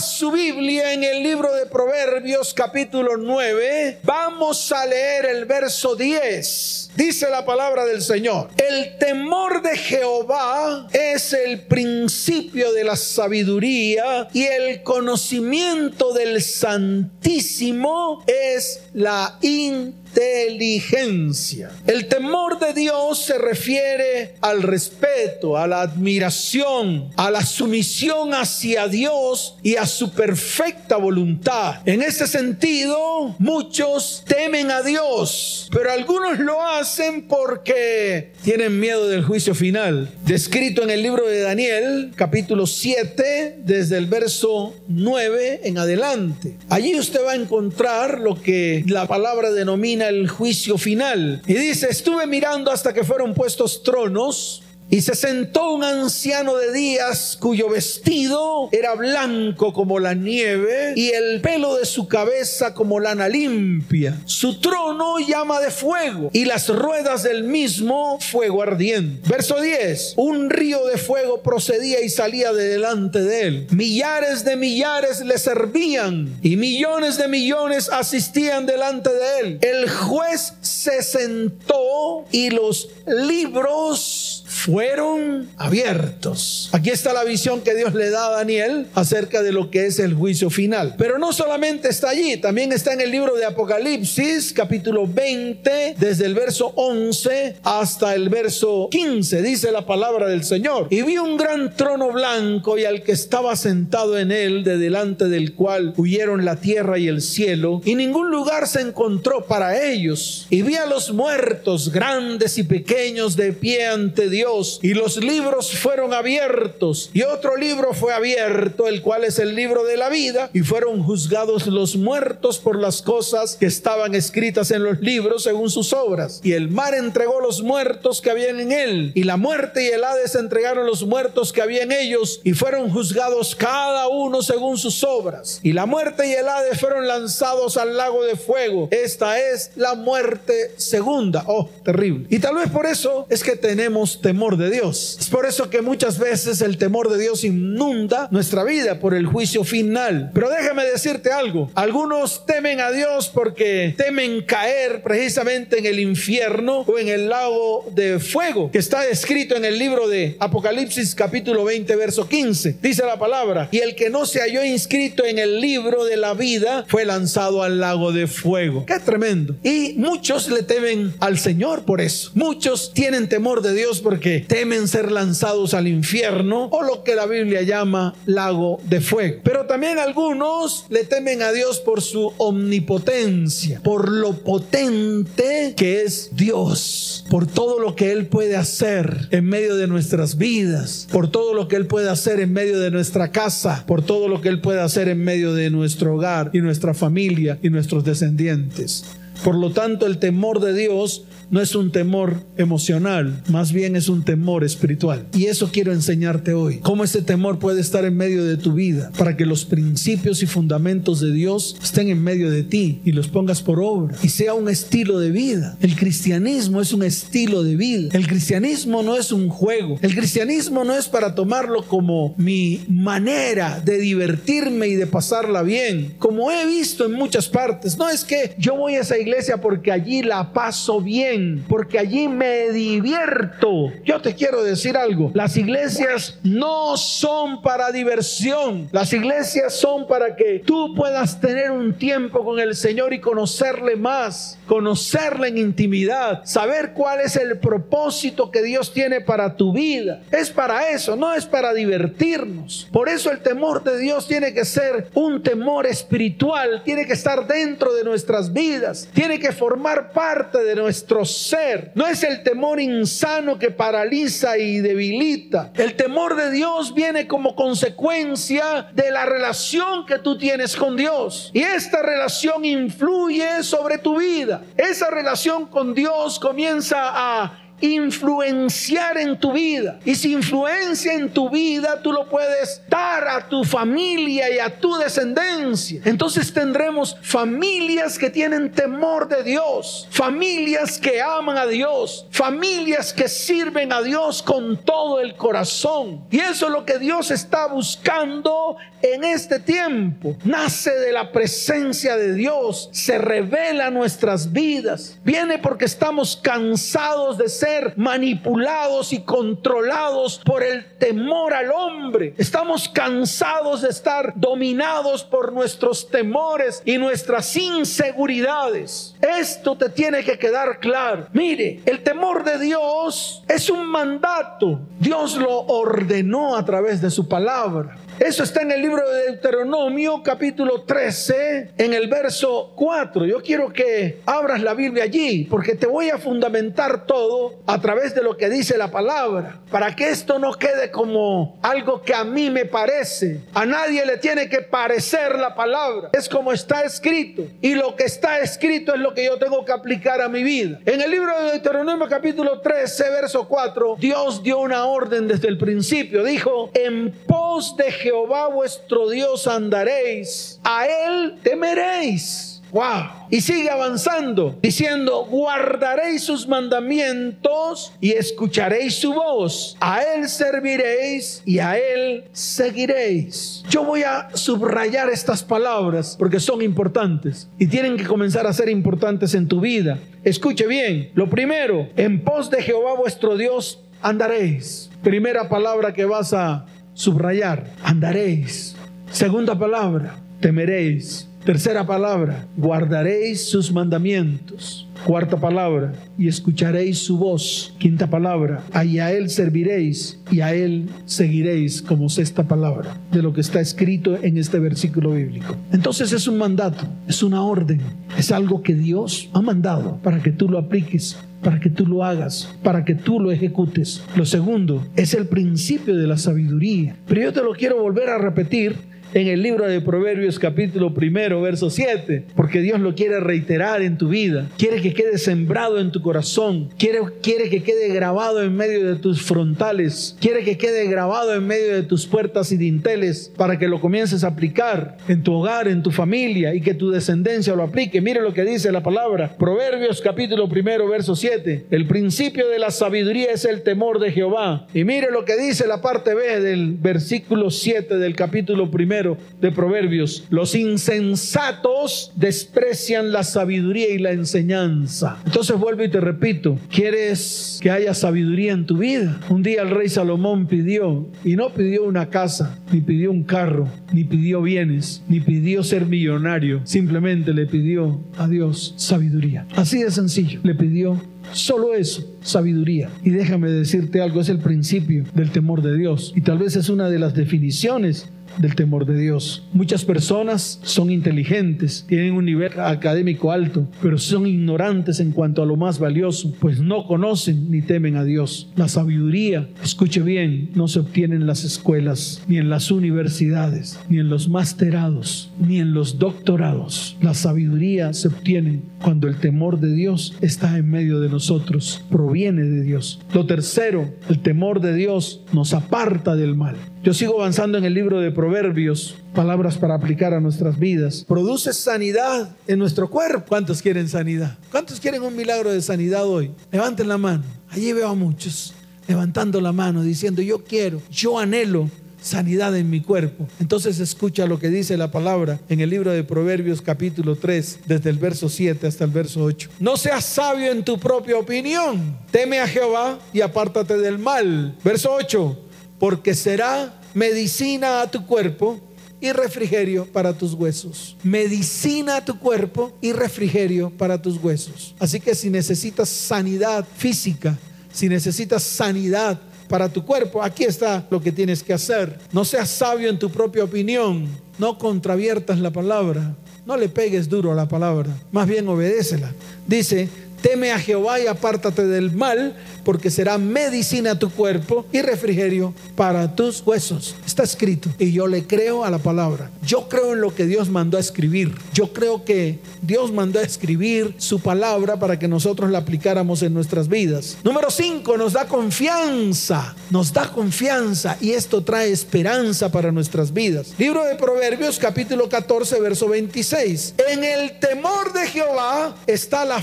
su Biblia en el libro de Proverbios capítulo 9, vamos a leer el verso 10. Dice la palabra del Señor, el temor de Jehová es el principio de la sabiduría y el conocimiento del Santísimo es la inteligencia inteligencia. El temor de Dios se refiere al respeto, a la admiración, a la sumisión hacia Dios y a su perfecta voluntad. En ese sentido, muchos temen a Dios, pero algunos lo hacen porque tienen miedo del juicio final. Descrito en el libro de Daniel, capítulo 7, desde el verso 9 en adelante. Allí usted va a encontrar lo que la palabra denomina el juicio final. Y dice, estuve mirando hasta que fueron puestos tronos y se sentó un anciano de días cuyo vestido era blanco como la nieve y el pelo de su cabeza como lana limpia. Su trono llama de fuego y las ruedas del mismo fuego ardiente. Verso 10. Un río de fuego procedía y salía de delante de él. Millares de millares le servían y millones de millones asistían delante de él. El juez se sentó y los libros fueron abiertos. Aquí está la visión que Dios le da a Daniel acerca de lo que es el juicio final. Pero no solamente está allí, también está en el libro de Apocalipsis, capítulo 20, desde el verso 11 hasta el verso 15, dice la palabra del Señor. Y vi un gran trono blanco y al que estaba sentado en él, de delante del cual huyeron la tierra y el cielo, y ningún lugar se encontró para ellos. Y vi a los muertos, grandes y pequeños, de pie ante Dios Y los libros fueron abiertos y otro libro fue abierto, el cual es el libro de la vida y fueron juzgados los muertos por las cosas que estaban escritas en los libros según sus obras. Y el mar entregó los muertos que habían en él y la muerte y el Hades entregaron los muertos que había en ellos y fueron juzgados cada uno según sus obras. Y la muerte y el Hades fueron lanzados al lago de fuego. Esta es la muerte segunda. Oh, terrible. Y tal vez por eso es que tenemos temor de Dios. Es por eso que muchas veces el temor de Dios inunda nuestra vida por el juicio final. Pero déjame decirte algo. Algunos temen a Dios porque temen caer precisamente en el infierno o en el lago de fuego que está escrito en el libro de Apocalipsis capítulo 20 verso 15. Dice la palabra, y el que no se halló inscrito en el libro de la vida fue lanzado al lago de fuego. Qué tremendo. Y muchos le temen al Señor por eso. Muchos tienen temor de Dios porque que temen ser lanzados al infierno o lo que la Biblia llama lago de fuego. Pero también algunos le temen a Dios por su omnipotencia, por lo potente que es Dios, por todo lo que Él puede hacer en medio de nuestras vidas, por todo lo que Él puede hacer en medio de nuestra casa, por todo lo que Él puede hacer en medio de nuestro hogar y nuestra familia y nuestros descendientes. Por lo tanto, el temor de Dios no es un temor emocional, más bien es un temor espiritual. Y eso quiero enseñarte hoy. Cómo ese temor puede estar en medio de tu vida para que los principios y fundamentos de Dios estén en medio de ti y los pongas por obra y sea un estilo de vida. El cristianismo es un estilo de vida. El cristianismo no es un juego. El cristianismo no es para tomarlo como mi manera de divertirme y de pasarla bien. Como he visto en muchas partes. No es que yo voy a esa iglesia porque allí la paso bien porque allí me divierto. Yo te quiero decir algo, las iglesias no son para diversión, las iglesias son para que tú puedas tener un tiempo con el Señor y conocerle más, conocerle en intimidad, saber cuál es el propósito que Dios tiene para tu vida. Es para eso, no es para divertirnos. Por eso el temor de Dios tiene que ser un temor espiritual, tiene que estar dentro de nuestras vidas, tiene que formar parte de nuestro ser. No es el temor insano que paraliza y debilita. El temor de Dios viene como consecuencia de la relación que tú tienes con Dios. Y esta relación influye sobre tu vida. Esa relación con Dios comienza a influenciar en tu vida. Y si influencia en tu vida, tú lo puedes dar a tu familia y a tu descendencia. Entonces tendremos familias que tienen temor de Dios, familias que aman a Dios, familias que sirven a Dios con todo el corazón. Y eso es lo que Dios está buscando en este tiempo. Nace de la presencia de Dios, se revela nuestras vidas. Viene porque estamos cansados de ser manipulados y controlados por el temor al hombre. Estamos cansados de estar dominados por nuestros temores y nuestras inseguridades. Esto te tiene que quedar claro. Mire, el temor de Dios es un mandato. Dios lo ordenó a través de su palabra. Eso está en el libro de Deuteronomio capítulo 13, en el verso 4. Yo quiero que abras la Biblia allí, porque te voy a fundamentar todo a través de lo que dice la palabra, para que esto no quede como algo que a mí me parece. A nadie le tiene que parecer la palabra. Es como está escrito. Y lo que está escrito es lo que yo tengo que aplicar a mi vida. En el libro de Deuteronomio capítulo 13, verso 4, Dios dio una orden desde el principio. Dijo, en pos de Jehová vuestro Dios andaréis, a Él temeréis. Wow. Y sigue avanzando, diciendo, guardaréis sus mandamientos y escucharéis su voz. A Él serviréis y a Él seguiréis. Yo voy a subrayar estas palabras porque son importantes y tienen que comenzar a ser importantes en tu vida. Escuche bien. Lo primero, en pos de Jehová vuestro Dios andaréis. Primera palabra que vas a subrayar, andaréis. Segunda palabra, temeréis. Tercera palabra, guardaréis sus mandamientos. Cuarta palabra, y escucharéis su voz. Quinta palabra, y a él serviréis y a él seguiréis como sexta palabra de lo que está escrito en este versículo bíblico. Entonces es un mandato, es una orden, es algo que Dios ha mandado para que tú lo apliques para que tú lo hagas, para que tú lo ejecutes. Lo segundo es el principio de la sabiduría. Pero yo te lo quiero volver a repetir en el libro de Proverbios capítulo primero, verso 7, porque Dios lo quiere reiterar en tu vida, quiere que quede sembrado en tu corazón, quiere, quiere que quede grabado en medio de tus frontales, quiere que quede grabado en medio de tus puertas y dinteles para que lo comiences a aplicar en tu hogar, en tu familia y que tu descendencia lo aplique. Mire lo que dice la palabra, Proverbios capítulo primero, verso 7, el principio de la sabiduría es el temor de Jehová. Y mire lo que dice la parte B del versículo 7 del capítulo primero de Proverbios. Los insensatos desprecian la sabiduría y la enseñanza. Entonces vuelvo y te repito, ¿quieres que haya sabiduría en tu vida? Un día el rey Salomón pidió, y no pidió una casa, ni pidió un carro, ni pidió bienes, ni pidió ser millonario, simplemente le pidió a Dios sabiduría. Así de sencillo, le pidió Solo eso, sabiduría. Y déjame decirte algo, es el principio del temor de Dios. Y tal vez es una de las definiciones del temor de Dios. Muchas personas son inteligentes, tienen un nivel académico alto, pero son ignorantes en cuanto a lo más valioso, pues no conocen ni temen a Dios. La sabiduría, escuche bien, no se obtiene en las escuelas, ni en las universidades, ni en los masterados, ni en los doctorados. La sabiduría se obtiene cuando el temor de Dios está en medio de nosotros, proviene de Dios. Lo tercero, el temor de Dios nos aparta del mal. Yo sigo avanzando en el libro de Proverbios, palabras para aplicar a nuestras vidas. Produce sanidad en nuestro cuerpo. ¿Cuántos quieren sanidad? ¿Cuántos quieren un milagro de sanidad hoy? Levanten la mano. Allí veo a muchos levantando la mano diciendo, yo quiero, yo anhelo sanidad en mi cuerpo. Entonces escucha lo que dice la palabra en el libro de Proverbios capítulo 3, desde el verso 7 hasta el verso 8. No seas sabio en tu propia opinión. Teme a Jehová y apártate del mal. Verso 8 porque será medicina a tu cuerpo y refrigerio para tus huesos. Medicina a tu cuerpo y refrigerio para tus huesos. Así que si necesitas sanidad física, si necesitas sanidad para tu cuerpo, aquí está lo que tienes que hacer. No seas sabio en tu propia opinión, no contraviertas la palabra, no le pegues duro a la palabra, más bien obedécela. Dice, Teme a Jehová y apártate del mal, porque será medicina a tu cuerpo y refrigerio para tus huesos. Está escrito. Y yo le creo a la palabra. Yo creo en lo que Dios mandó a escribir. Yo creo que Dios mandó a escribir su palabra para que nosotros la aplicáramos en nuestras vidas. Número 5, nos da confianza. Nos da confianza y esto trae esperanza para nuestras vidas. Libro de Proverbios capítulo 14, verso 26. En el temor de Jehová está la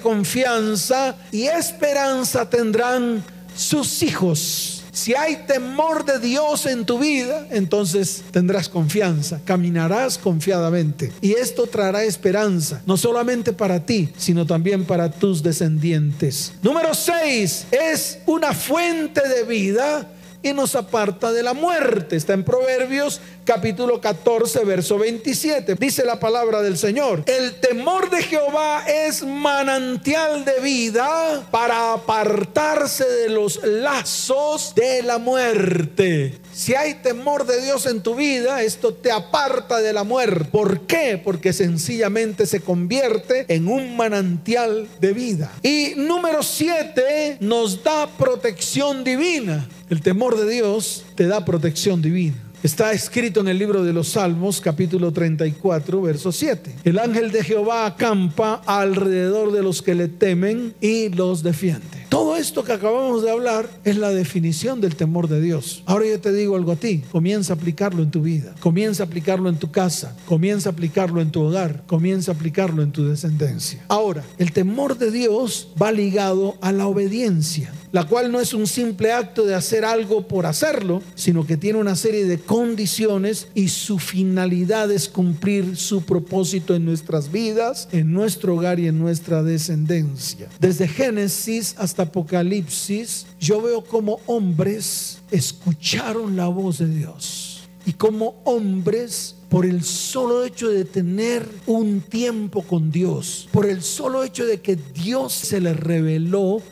confianza y esperanza tendrán sus hijos. Si hay temor de Dios en tu vida, entonces tendrás confianza, caminarás confiadamente. Y esto traerá esperanza, no solamente para ti, sino también para tus descendientes. Número 6, es una fuente de vida y nos aparta de la muerte. Está en Proverbios capítulo 14, verso 27. Dice la palabra del Señor. El temor de Jehová es manantial de vida para apartarse de los lazos de la muerte. Si hay temor de Dios en tu vida, esto te aparta de la muerte. ¿Por qué? Porque sencillamente se convierte en un manantial de vida. Y número 7 nos da protección divina. El temor de Dios te da protección divina. Está escrito en el libro de los Salmos, capítulo 34, verso 7. El ángel de Jehová acampa alrededor de los que le temen y los defiende. Todo esto que acabamos de hablar es la definición del temor de Dios. Ahora yo te digo algo a ti, comienza a aplicarlo en tu vida, comienza a aplicarlo en tu casa, comienza a aplicarlo en tu hogar, comienza a aplicarlo en tu descendencia. Ahora, el temor de Dios va ligado a la obediencia la cual no es un simple acto de hacer algo por hacerlo, sino que tiene una serie de condiciones y su finalidad es cumplir su propósito en nuestras vidas, en nuestro hogar y en nuestra descendencia. Desde Génesis hasta Apocalipsis, yo veo como hombres escucharon la voz de Dios y como hombres por el solo hecho de tener un tiempo con Dios, por el solo hecho de que Dios se les reveló,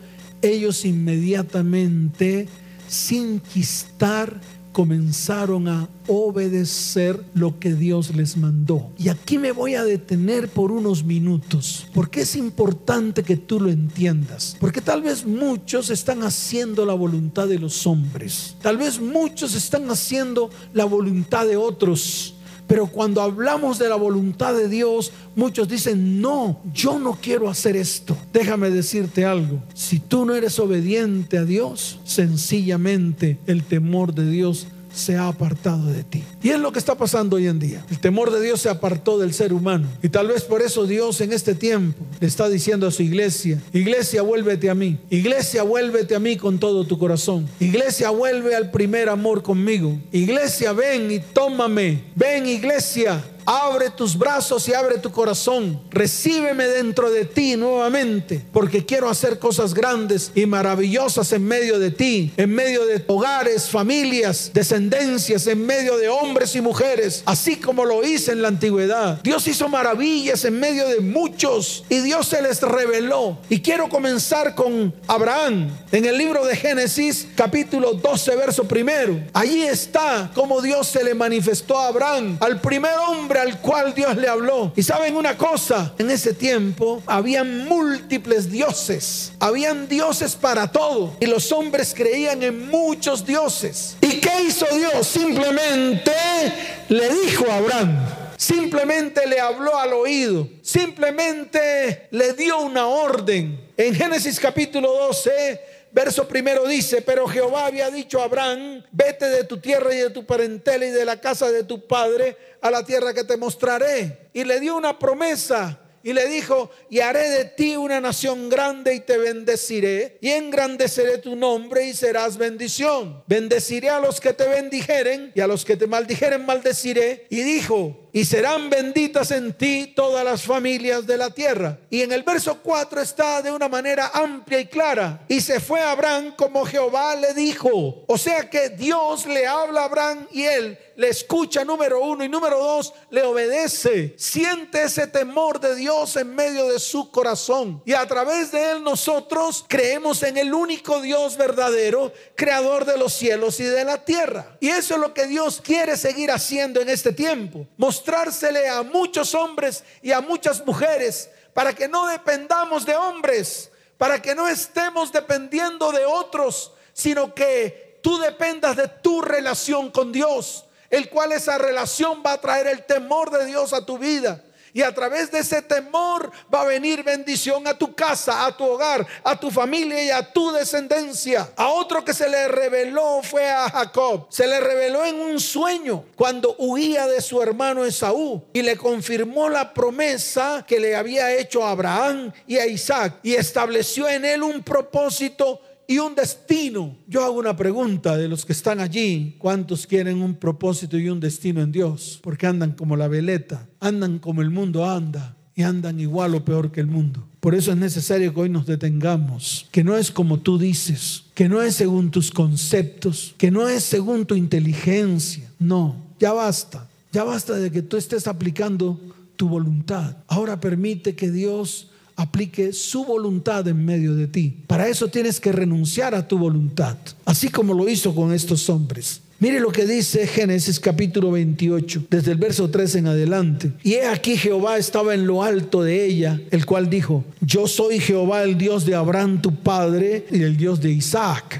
ellos inmediatamente, sin quistar, comenzaron a obedecer lo que Dios les mandó. Y aquí me voy a detener por unos minutos, porque es importante que tú lo entiendas, porque tal vez muchos están haciendo la voluntad de los hombres, tal vez muchos están haciendo la voluntad de otros. Pero cuando hablamos de la voluntad de Dios, muchos dicen, no, yo no quiero hacer esto. Déjame decirte algo, si tú no eres obediente a Dios, sencillamente el temor de Dios se ha apartado de ti. Y es lo que está pasando hoy en día. El temor de Dios se apartó del ser humano. Y tal vez por eso Dios en este tiempo le está diciendo a su iglesia, iglesia, vuélvete a mí. Iglesia, vuélvete a mí con todo tu corazón. Iglesia, vuelve al primer amor conmigo. Iglesia, ven y tómame. Ven, iglesia, Abre tus brazos y abre tu corazón. Recíbeme dentro de ti nuevamente, porque quiero hacer cosas grandes y maravillosas en medio de ti, en medio de hogares, familias, descendencias, en medio de hombres y mujeres, así como lo hice en la antigüedad. Dios hizo maravillas en medio de muchos y Dios se les reveló. Y quiero comenzar con Abraham en el libro de Génesis, capítulo 12, verso primero. Allí está como Dios se le manifestó a Abraham, al primer hombre al cual Dios le habló. Y saben una cosa, en ese tiempo habían múltiples dioses, habían dioses para todo. Y los hombres creían en muchos dioses. ¿Y qué hizo Dios? Simplemente le dijo a Abraham. Simplemente le habló al oído. Simplemente le dio una orden. En Génesis capítulo 12 verso primero dice, pero Jehová había dicho a Abraham, vete de tu tierra y de tu parentela y de la casa de tu padre a la tierra que te mostraré. Y le dio una promesa y le dijo, y haré de ti una nación grande y te bendeciré, y engrandeceré tu nombre y serás bendición. Bendeciré a los que te bendijeren y a los que te maldijeren maldeciré. Y dijo, y serán benditas en ti todas las familias de la tierra. Y en el verso 4 está de una manera amplia y clara. Y se fue Abraham como Jehová le dijo. O sea que Dios le habla a Abraham y él le escucha número uno y número dos le obedece. Siente ese temor de Dios en medio de su corazón. Y a través de él nosotros creemos en el único Dios verdadero, creador de los cielos y de la tierra. Y eso es lo que Dios quiere seguir haciendo en este tiempo mostrársele a muchos hombres y a muchas mujeres para que no dependamos de hombres, para que no estemos dependiendo de otros, sino que tú dependas de tu relación con Dios. el cual esa relación va a traer el temor de Dios a tu vida. Y a través de ese temor va a venir bendición a tu casa, a tu hogar, a tu familia y a tu descendencia. A otro que se le reveló fue a Jacob. Se le reveló en un sueño cuando huía de su hermano Esaú y le confirmó la promesa que le había hecho a Abraham y a Isaac y estableció en él un propósito y un destino. Yo hago una pregunta de los que están allí. ¿Cuántos quieren un propósito y un destino en Dios? Porque andan como la veleta, andan como el mundo anda y andan igual o peor que el mundo. Por eso es necesario que hoy nos detengamos, que no es como tú dices, que no es según tus conceptos, que no es según tu inteligencia. No, ya basta. Ya basta de que tú estés aplicando tu voluntad. Ahora permite que Dios aplique su voluntad en medio de ti. Para eso tienes que renunciar a tu voluntad, así como lo hizo con estos hombres. Mire lo que dice Génesis capítulo 28, desde el verso 3 en adelante. Y he aquí Jehová estaba en lo alto de ella, el cual dijo, yo soy Jehová el Dios de Abraham tu padre y el Dios de Isaac.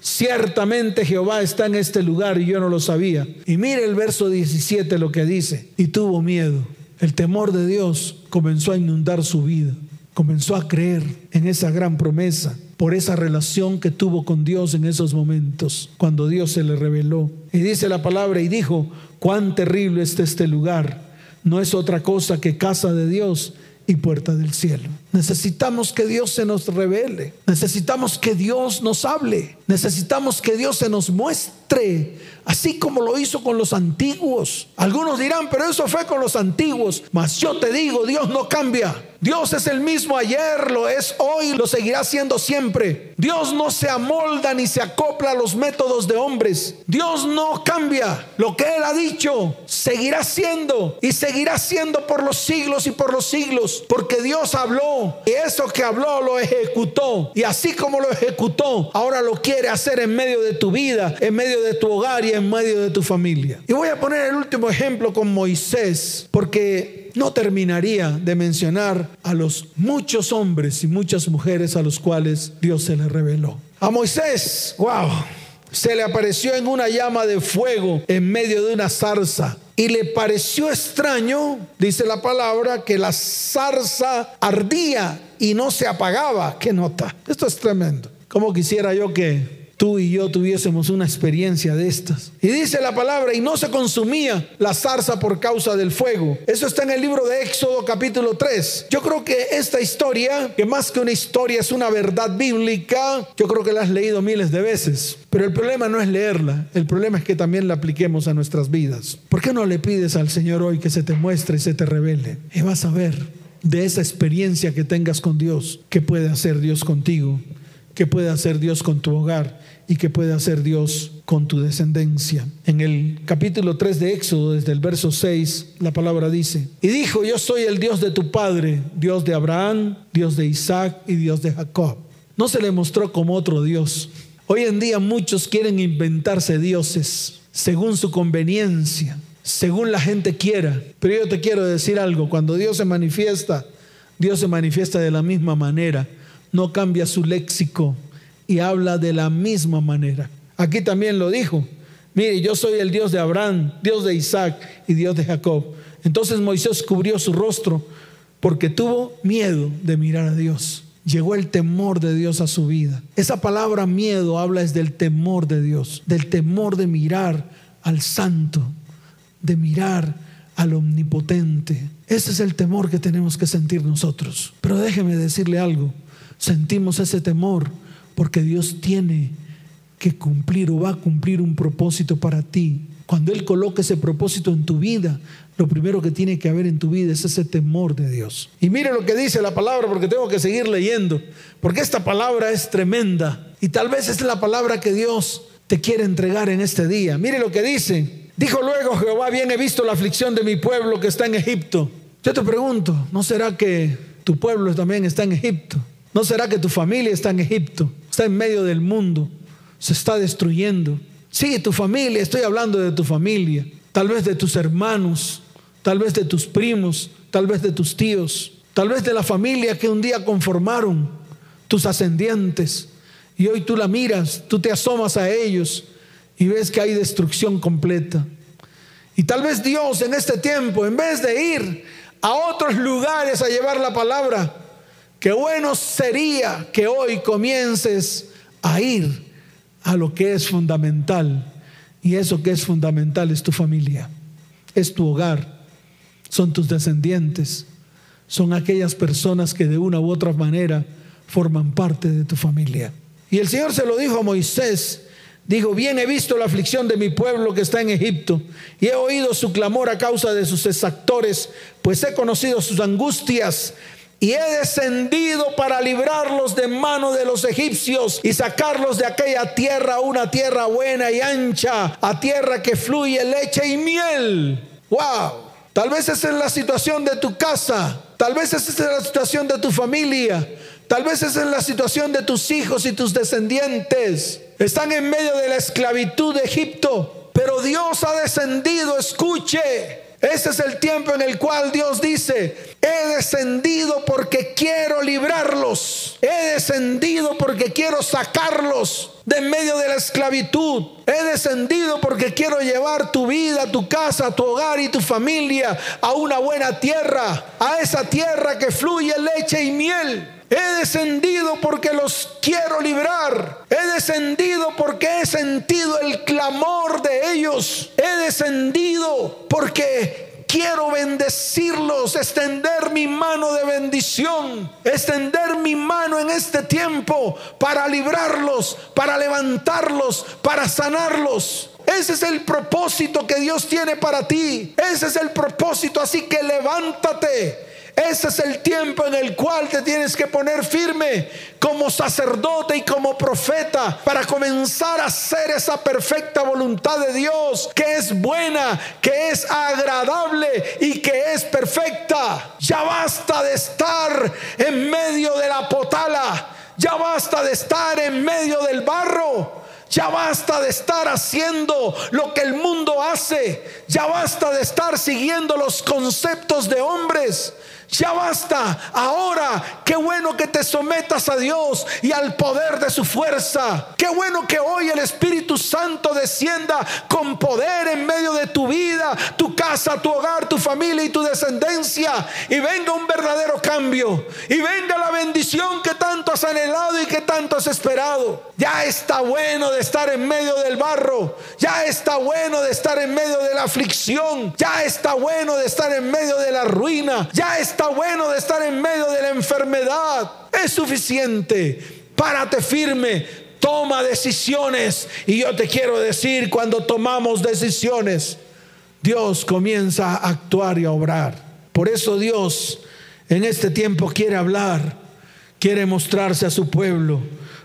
ciertamente Jehová está en este lugar y yo no lo sabía. Y mire el verso 17 lo que dice. Y tuvo miedo. El temor de Dios comenzó a inundar su vida. Comenzó a creer en esa gran promesa por esa relación que tuvo con Dios en esos momentos, cuando Dios se le reveló. Y dice la palabra y dijo, cuán terrible está este lugar. No es otra cosa que casa de Dios y puerta del cielo. Necesitamos que Dios se nos revele. Necesitamos que Dios nos hable. Necesitamos que Dios se nos muestre, así como lo hizo con los antiguos. Algunos dirán, pero eso fue con los antiguos. Mas yo te digo, Dios no cambia. Dios es el mismo ayer, lo es hoy, lo seguirá siendo siempre. Dios no se amolda ni se acopla a los métodos de hombres. Dios no cambia. Lo que Él ha dicho seguirá siendo y seguirá siendo por los siglos y por los siglos. Porque Dios habló y eso que habló lo ejecutó. Y así como lo ejecutó, ahora lo quiere hacer en medio de tu vida, en medio de tu hogar y en medio de tu familia. Y voy a poner el último ejemplo con Moisés, porque no terminaría de mencionar a los muchos hombres y muchas mujeres a los cuales Dios se le reveló. A Moisés, wow, se le apareció en una llama de fuego en medio de una zarza. Y le pareció extraño, dice la palabra, que la zarza ardía y no se apagaba. ¿Qué nota? Esto es tremendo. ¿Cómo quisiera yo que tú y yo tuviésemos una experiencia de estas. Y dice la palabra, y no se consumía la zarza por causa del fuego. Eso está en el libro de Éxodo capítulo 3. Yo creo que esta historia, que más que una historia es una verdad bíblica, yo creo que la has leído miles de veces. Pero el problema no es leerla, el problema es que también la apliquemos a nuestras vidas. ¿Por qué no le pides al Señor hoy que se te muestre y se te revele? Y vas a ver de esa experiencia que tengas con Dios, qué puede hacer Dios contigo, qué puede hacer Dios con tu hogar y que puede hacer Dios con tu descendencia. En el capítulo 3 de Éxodo, desde el verso 6, la palabra dice, y dijo, yo soy el Dios de tu padre, Dios de Abraham, Dios de Isaac y Dios de Jacob. No se le mostró como otro Dios. Hoy en día muchos quieren inventarse dioses según su conveniencia, según la gente quiera. Pero yo te quiero decir algo, cuando Dios se manifiesta, Dios se manifiesta de la misma manera, no cambia su léxico, y habla de la misma manera. Aquí también lo dijo. Mire, yo soy el Dios de Abraham, Dios de Isaac y Dios de Jacob. Entonces Moisés cubrió su rostro porque tuvo miedo de mirar a Dios. Llegó el temor de Dios a su vida. Esa palabra miedo habla es del temor de Dios, del temor de mirar al santo, de mirar al omnipotente. Ese es el temor que tenemos que sentir nosotros. Pero déjeme decirle algo, sentimos ese temor porque Dios tiene que cumplir o va a cumplir un propósito para ti. Cuando Él coloque ese propósito en tu vida, lo primero que tiene que haber en tu vida es ese temor de Dios. Y mire lo que dice la palabra, porque tengo que seguir leyendo, porque esta palabra es tremenda. Y tal vez es la palabra que Dios te quiere entregar en este día. Mire lo que dice. Dijo luego Jehová, bien he visto la aflicción de mi pueblo que está en Egipto. Yo te pregunto, ¿no será que tu pueblo también está en Egipto? ¿No será que tu familia está en Egipto? En medio del mundo, se está destruyendo. Sí, tu familia, estoy hablando de tu familia, tal vez de tus hermanos, tal vez de tus primos, tal vez de tus tíos, tal vez de la familia que un día conformaron tus ascendientes. Y hoy tú la miras, tú te asomas a ellos y ves que hay destrucción completa. Y tal vez Dios en este tiempo, en vez de ir a otros lugares a llevar la palabra, qué bueno sería que hoy comiences a ir a lo que es fundamental. Y eso que es fundamental es tu familia, es tu hogar, son tus descendientes, son aquellas personas que de una u otra manera forman parte de tu familia. Y el Señor se lo dijo a Moisés, dijo, bien he visto la aflicción de mi pueblo que está en Egipto y he oído su clamor a causa de sus exactores, pues he conocido sus angustias y he descendido para librarlos de mano de los egipcios y sacarlos de aquella tierra una tierra buena y ancha, a tierra que fluye leche y miel. ¡Wow! Tal vez esa es la situación de tu casa, tal vez esa es la situación de tu familia, tal vez esa es la situación de tus hijos y tus descendientes. Están en medio de la esclavitud de Egipto, pero Dios ha descendido, escuche ese es el tiempo en el cual Dios dice, he descendido porque quiero librarlos. He descendido porque quiero sacarlos de medio de la esclavitud. He descendido porque quiero llevar tu vida, tu casa, tu hogar y tu familia a una buena tierra, a esa tierra que fluye leche y miel. He descendido porque los quiero librar. He descendido porque he sentido el clamor de ellos. He descendido porque quiero bendecirlos, extender mi mano de bendición, extender mi mano en este tiempo para librarlos, para levantarlos, para sanarlos. Ese es el propósito que Dios tiene para ti. Ese es el propósito. Así que levántate ese es el tiempo en el cual te tienes que poner firme como sacerdote y como profeta para comenzar a hacer esa perfecta voluntad de Dios que es buena, que es agradable y que es perfecta. Ya basta de estar en medio de la potala. Ya basta de estar en medio del barro. Ya basta de estar haciendo lo que el mundo hace. Ya basta de estar siguiendo los conceptos de hombres. Ya basta. Ahora, qué bueno que te sometas a Dios y al poder de su fuerza. Qué bueno que hoy el Espíritu Santo descienda con poder en medio de tu vida, tu casa, tu hogar, tu familia y tu descendencia. Y venga un verdadero cambio. Y venga la bendición que tanto has anhelado y que tanto has esperado. Ya está bueno estar en medio del barro. Ya está bueno de estar en medio de la aflicción. Ya está bueno de estar en medio de la ruina. Ya está bueno de estar en medio de la enfermedad. Es suficiente. Párate firme. Toma decisiones. Y yo te quiero decir, cuando tomamos decisiones, Dios comienza a actuar y a obrar. Por eso Dios en este tiempo quiere hablar, quiere mostrarse a su pueblo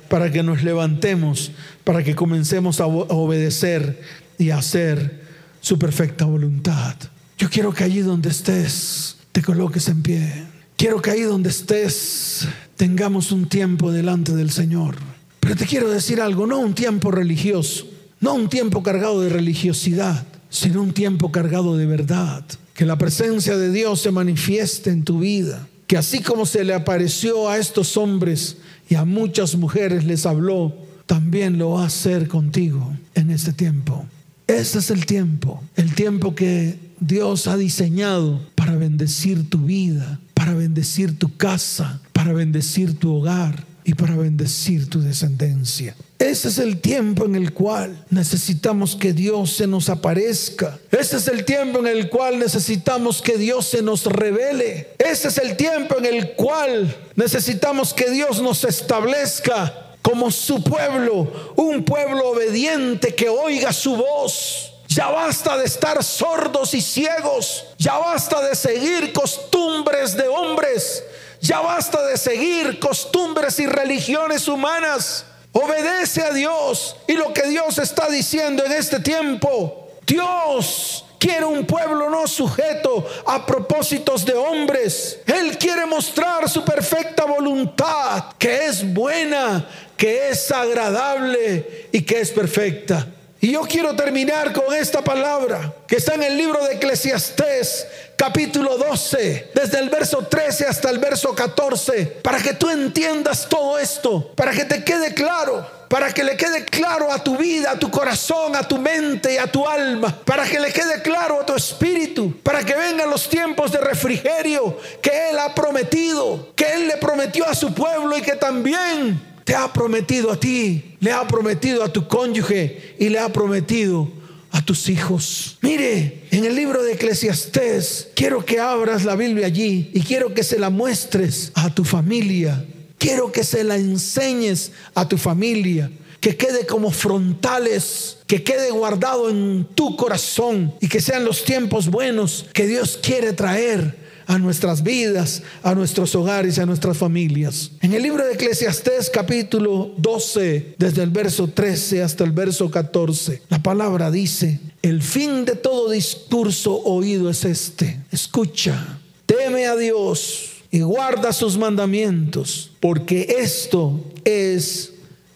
para que nos levantemos, para que comencemos a obedecer y a hacer su perfecta voluntad. Yo quiero que allí donde estés, te coloques en pie. Quiero que ahí donde estés tengamos un tiempo delante del Señor. Pero te quiero decir algo, no un tiempo religioso, no un tiempo cargado de religiosidad, sino un tiempo cargado de verdad. Que la presencia de Dios se manifieste en tu vida. Que así como se le apareció a estos hombres y a muchas mujeres les habló, también lo va a hacer contigo en este tiempo. Ese es el tiempo, el tiempo que Dios ha diseñado para bendecir tu vida, para bendecir tu casa, para bendecir tu hogar y para bendecir tu descendencia. Ese es el tiempo en el cual necesitamos que Dios se nos aparezca. Ese es el tiempo en el cual necesitamos que Dios se nos revele. Ese es el tiempo en el cual necesitamos que Dios nos establezca como su pueblo, un pueblo obediente que oiga su voz ya basta de estar sordos y ciegos. Ya basta de seguir costumbres de hombres. Ya basta de seguir costumbres y religiones humanas. Obedece a Dios y lo que Dios está diciendo en este tiempo. Dios quiere un pueblo no sujeto a propósitos de hombres. Él quiere mostrar su perfecta voluntad, que es buena, que es agradable y que es perfecta. Y yo quiero terminar con esta palabra que está en el libro de Eclesiastés, capítulo 12, desde el verso 13 hasta el verso 14, para que tú entiendas todo esto, para que te quede claro para que le quede claro a tu vida, a tu corazón, a tu mente y a tu alma, para que le quede claro a tu espíritu, para que vengan los tiempos de refrigerio que Él ha prometido, que Él le prometió a su pueblo y que también te ha prometido a ti, le ha prometido a tu cónyuge y le ha prometido a tus hijos. Mire, en el libro de Eclesiastés, quiero que abras la Biblia allí y quiero que se la muestres a tu familia. Quiero que se la enseñes a tu familia, que quede como frontales, que quede guardado en tu corazón y que sean los tiempos buenos que Dios quiere traer a nuestras vidas, a nuestros hogares, a nuestras familias. En el libro de Eclesiastés capítulo 12, desde el verso 13 hasta el verso 14, la palabra dice, el fin de todo discurso oído es este, escucha, teme a Dios y guarda sus mandamientos, porque esto es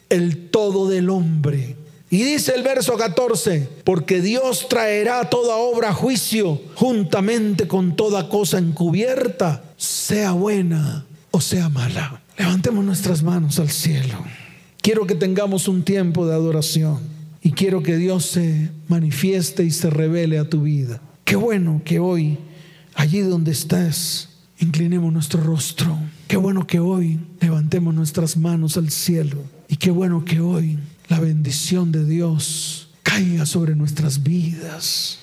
el todo del hombre. Y dice el verso 14, porque Dios traerá toda obra a juicio juntamente con toda cosa encubierta, sea buena o sea mala. Levantemos nuestras manos al cielo. Quiero que tengamos un tiempo de adoración y quiero que Dios se manifieste y se revele a tu vida. Qué bueno que hoy, allí donde estás, inclinemos nuestro rostro. Qué bueno que hoy levantemos nuestras manos al cielo y qué bueno que hoy la bendición de Dios caiga sobre nuestras vidas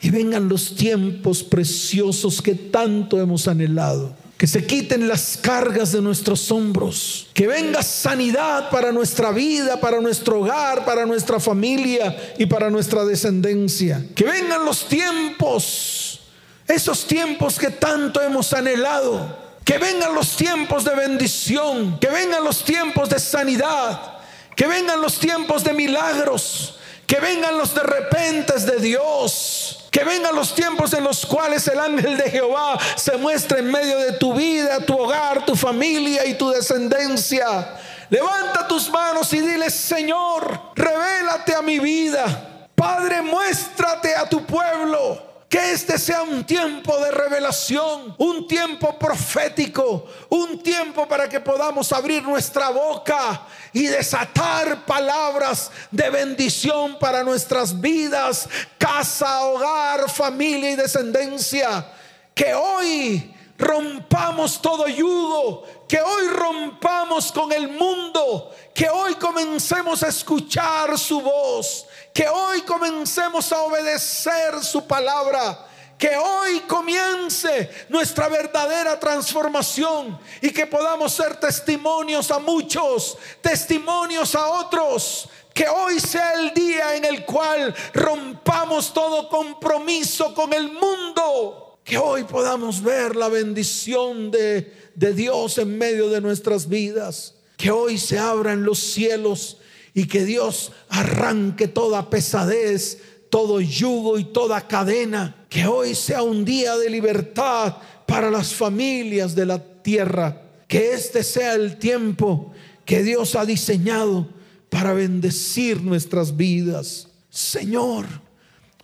y vengan los tiempos preciosos que tanto hemos anhelado. Que se quiten las cargas de nuestros hombros. Que venga sanidad para nuestra vida, para nuestro hogar, para nuestra familia y para nuestra descendencia. Que vengan los tiempos, esos tiempos que tanto hemos anhelado. Que vengan los tiempos de bendición. Que vengan los tiempos de sanidad que vengan los tiempos de milagros. Que vengan los de repentes de Dios. Que vengan los tiempos en los cuales el ángel de Jehová se muestra en medio de tu vida, tu hogar, tu familia y tu descendencia. Levanta tus manos y dile, Señor, revélate a mi vida. Padre, muéstrate a tu pueblo. Que este sea un tiempo de revelación, un tiempo profético, un tiempo para que podamos abrir nuestra boca y desatar palabras de bendición para nuestras vidas, casa, hogar, familia y descendencia. Que hoy rompamos todo yugo, que hoy rompamos con el mundo, que hoy comencemos a escuchar su voz, que hoy comencemos a obedecer su palabra. Que hoy comience nuestra verdadera transformación y que podamos ser testimonios a muchos, testimonios a otros. Que hoy sea el día en el cual rompamos todo compromiso con el mundo que hoy podamos ver la bendición de, de Dios en medio de nuestras vidas. Que hoy se abran los cielos y que Dios arranque toda pesadez, todo yugo y toda cadena. Que hoy sea un día de libertad para las familias de la tierra. Que este sea el tiempo que Dios ha diseñado para bendecir nuestras vidas. Señor,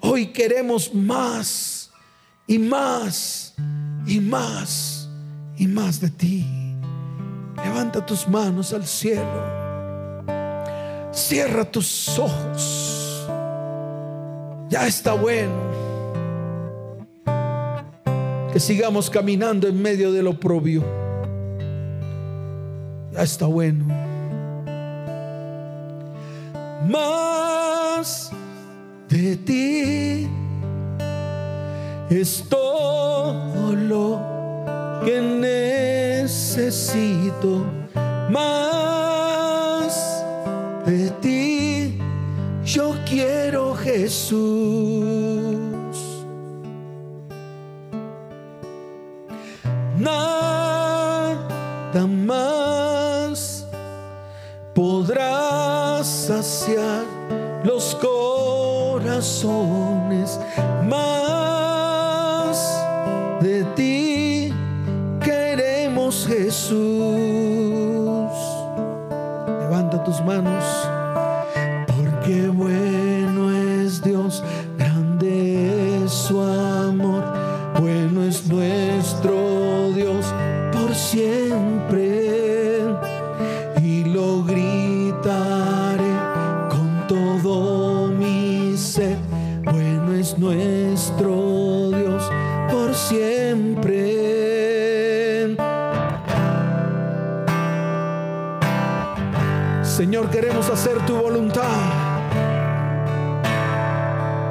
hoy queremos más y más y más y más de ti. Levanta tus manos al cielo. Cierra tus ojos. Ya está bueno. Que sigamos caminando en medio del oprobio. Ya está bueno. Más de ti es todo lo que necesito más quiero Jesús. Nada más podrá saciar los corazones. Más de ti queremos Jesús. Levanta tus manos. Siempre. Señor, queremos hacer tu voluntad.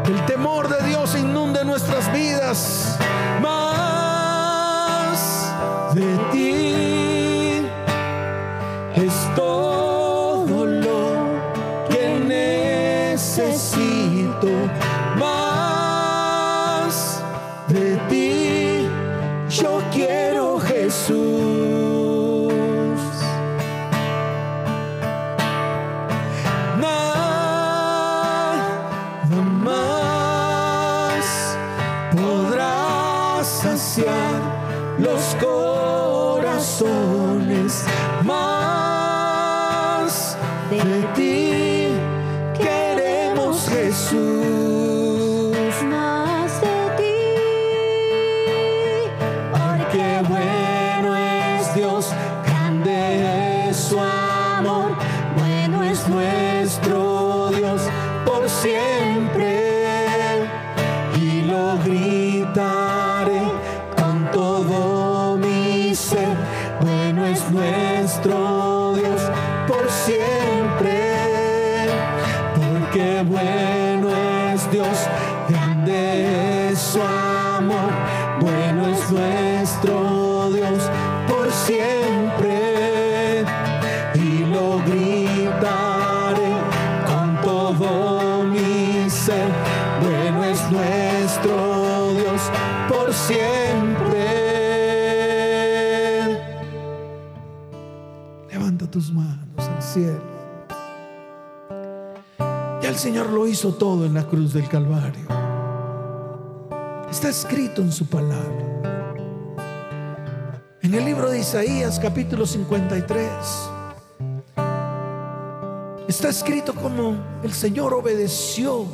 El temor de Dios inunde nuestras vidas. Más de ti bueno es nuestro Dios por siempre. Porque bueno es Dios, grande es su amor, bueno es nuestro Señor lo hizo todo en la cruz del Calvario. Está escrito en su palabra. En el libro de Isaías capítulo 53 está escrito como el Señor obedeció,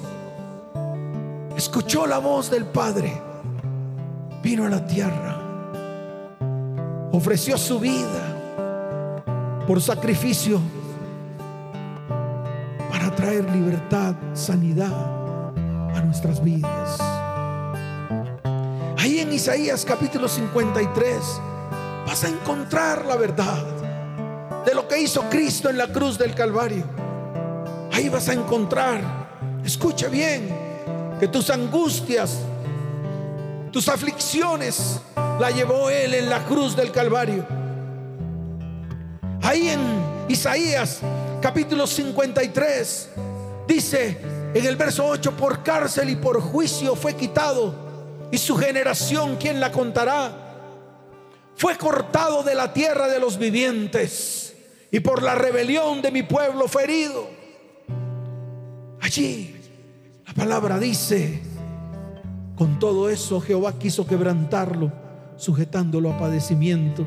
escuchó la voz del Padre, vino a la tierra, ofreció su vida por sacrificio libertad, sanidad a nuestras vidas. Ahí en Isaías capítulo 53 vas a encontrar la verdad de lo que hizo Cristo en la cruz del Calvario. Ahí vas a encontrar, escuche bien, que tus angustias, tus aflicciones, la llevó Él en la cruz del Calvario. Ahí en Isaías capítulo 53 dice en el verso 8, por cárcel y por juicio fue quitado, y su generación, ¿quién la contará? Fue cortado de la tierra de los vivientes, y por la rebelión de mi pueblo fue herido. Allí la palabra dice, con todo eso Jehová quiso quebrantarlo, sujetándolo a padecimiento.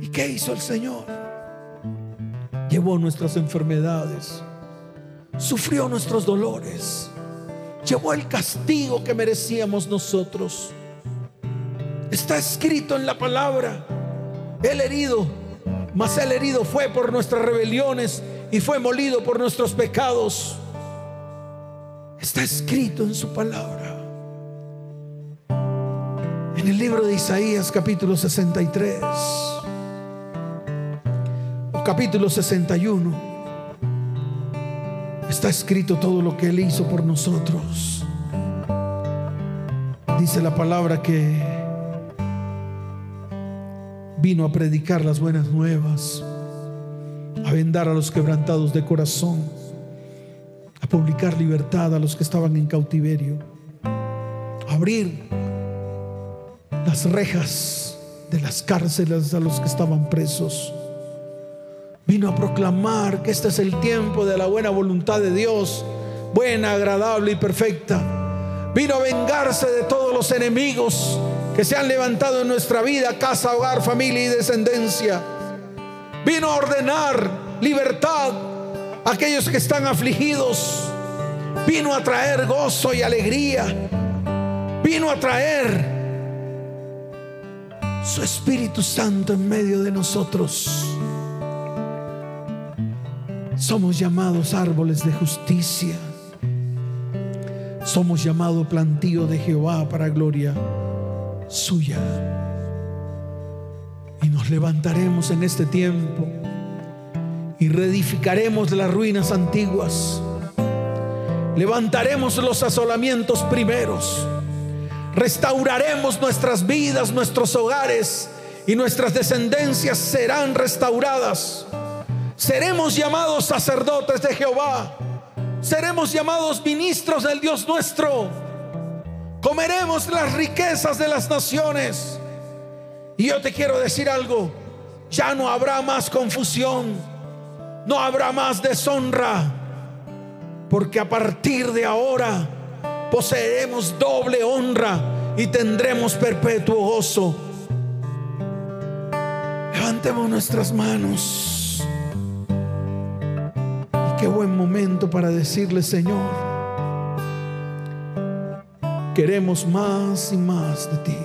¿Y qué hizo el Señor? Llevó nuestras enfermedades, sufrió nuestros dolores, llevó el castigo que merecíamos nosotros. Está escrito en la palabra, el herido, mas el herido fue por nuestras rebeliones y fue molido por nuestros pecados. Está escrito en su palabra. En el libro de Isaías capítulo 63 capítulo 61 está escrito todo lo que Él hizo por nosotros. Dice la palabra que vino a predicar las buenas nuevas, a vendar a los quebrantados de corazón, a publicar libertad a los que estaban en cautiverio, a abrir las rejas de las cárceles a los que estaban presos. Vino a proclamar que este es el tiempo de la buena voluntad de Dios buena, agradable y perfecta. Vino a vengarse de todos los enemigos que se han levantado en nuestra vida, casa, hogar, familia y descendencia. Vino a ordenar libertad a aquellos que están afligidos. Vino a traer gozo y alegría. Vino a traer su Espíritu Santo en medio de nosotros. Somos llamados árboles de justicia. Somos llamados plantío de Jehová para gloria suya. Y nos levantaremos en este tiempo y reedificaremos las ruinas antiguas. Levantaremos los asolamientos primeros. Restauraremos nuestras vidas, nuestros hogares y nuestras descendencias serán restauradas. Seremos llamados sacerdotes de Jehová. Seremos llamados ministros del Dios nuestro. Comeremos las riquezas de las naciones. Y yo te quiero decir algo. Ya no habrá más confusión. No habrá más deshonra. Porque a partir de ahora poseeremos doble honra y tendremos perpetuo gozo. Levantemos nuestras manos. Qué buen momento para decirle, Señor, queremos más y más de ti.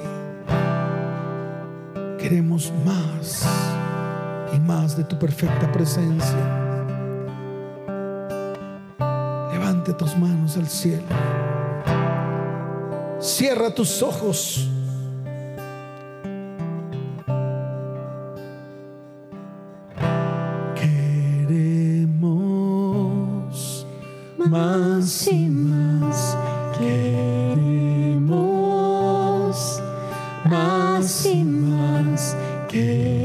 Queremos más y más de tu perfecta presencia. Levante tus manos al cielo. Cierra tus ojos. máximas que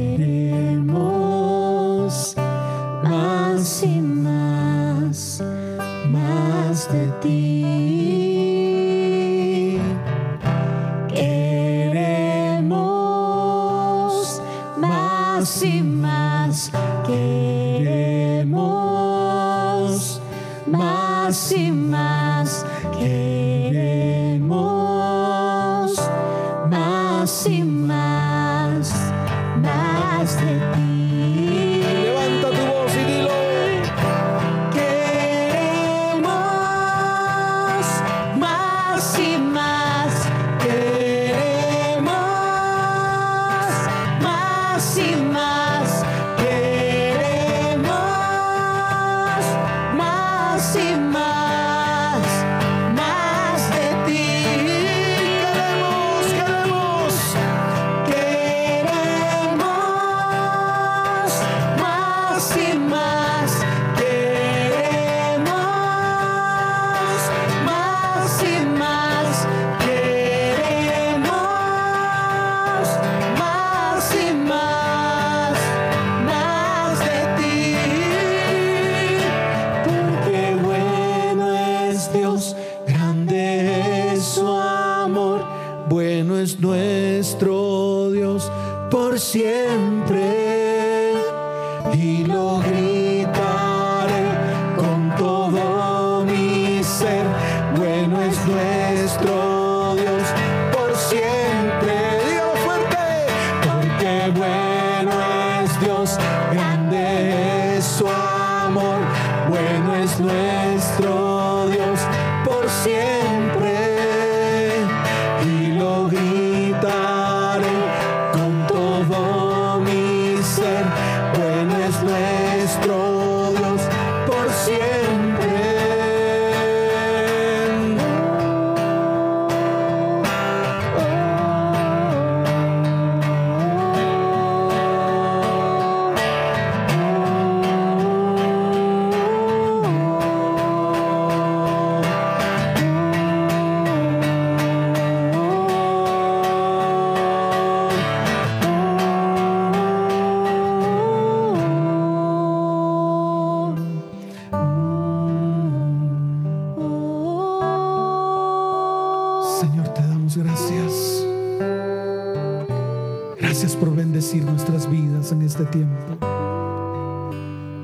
nuestras vidas en este tiempo.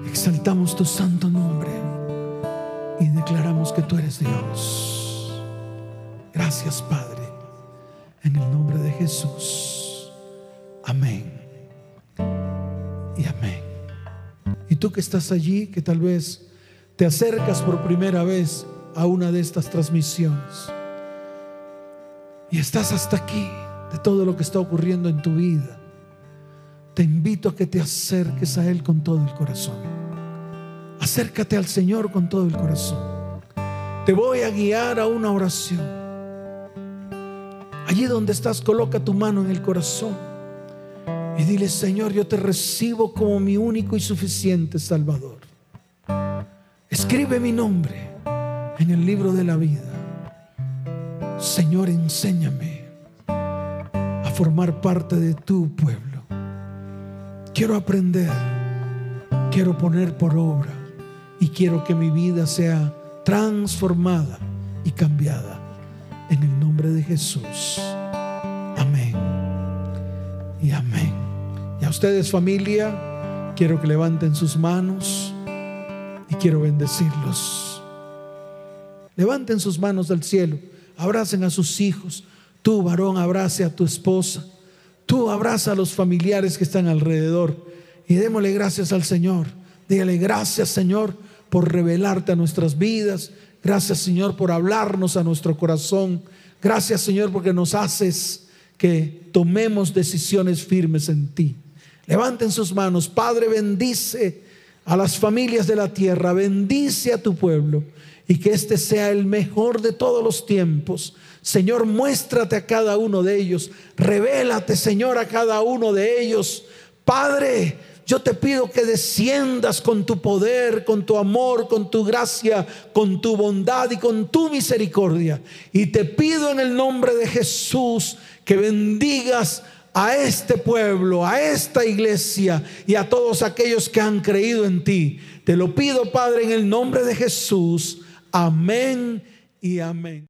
Exaltamos tu santo nombre y declaramos que tú eres Dios. Gracias Padre, en el nombre de Jesús. Amén. Y amén. Y tú que estás allí, que tal vez te acercas por primera vez a una de estas transmisiones y estás hasta aquí de todo lo que está ocurriendo en tu vida te invito a que te acerques a Él con todo el corazón. Acércate al Señor con todo el corazón. Te voy a guiar a una oración. Allí donde estás, coloca tu mano en el corazón y dile, Señor, yo te recibo como mi único y suficiente Salvador. Escribe mi nombre en el libro de la vida. Señor, enséñame a formar parte de tu pueblo. Quiero aprender, quiero poner por obra y quiero que mi vida sea transformada y cambiada en el nombre de Jesús. Amén. Y amén. Y a ustedes familia, quiero que levanten sus manos y quiero bendecirlos. Levanten sus manos al cielo, abracen a sus hijos. Tú, varón, abrace a tu esposa. Tú abraza a los familiares que están alrededor y démosle gracias al Señor. Dígale gracias, Señor, por revelarte a nuestras vidas. Gracias, Señor, por hablarnos a nuestro corazón. Gracias, Señor, porque nos haces que tomemos decisiones firmes en ti. Levanten sus manos. Padre, bendice a las familias de la tierra, bendice a tu pueblo y que este sea el mejor de todos los tiempos. Señor, muéstrate a cada uno de ellos, revélate, Señor, a cada uno de ellos. Padre, yo te pido que desciendas con tu poder, con tu amor, con tu gracia, con tu bondad y con tu misericordia. Y te pido en el nombre de Jesús que bendigas a este pueblo, a esta iglesia y a todos aquellos que han creído en ti. Te lo pido, Padre, en el nombre de Jesús. Amén y amén.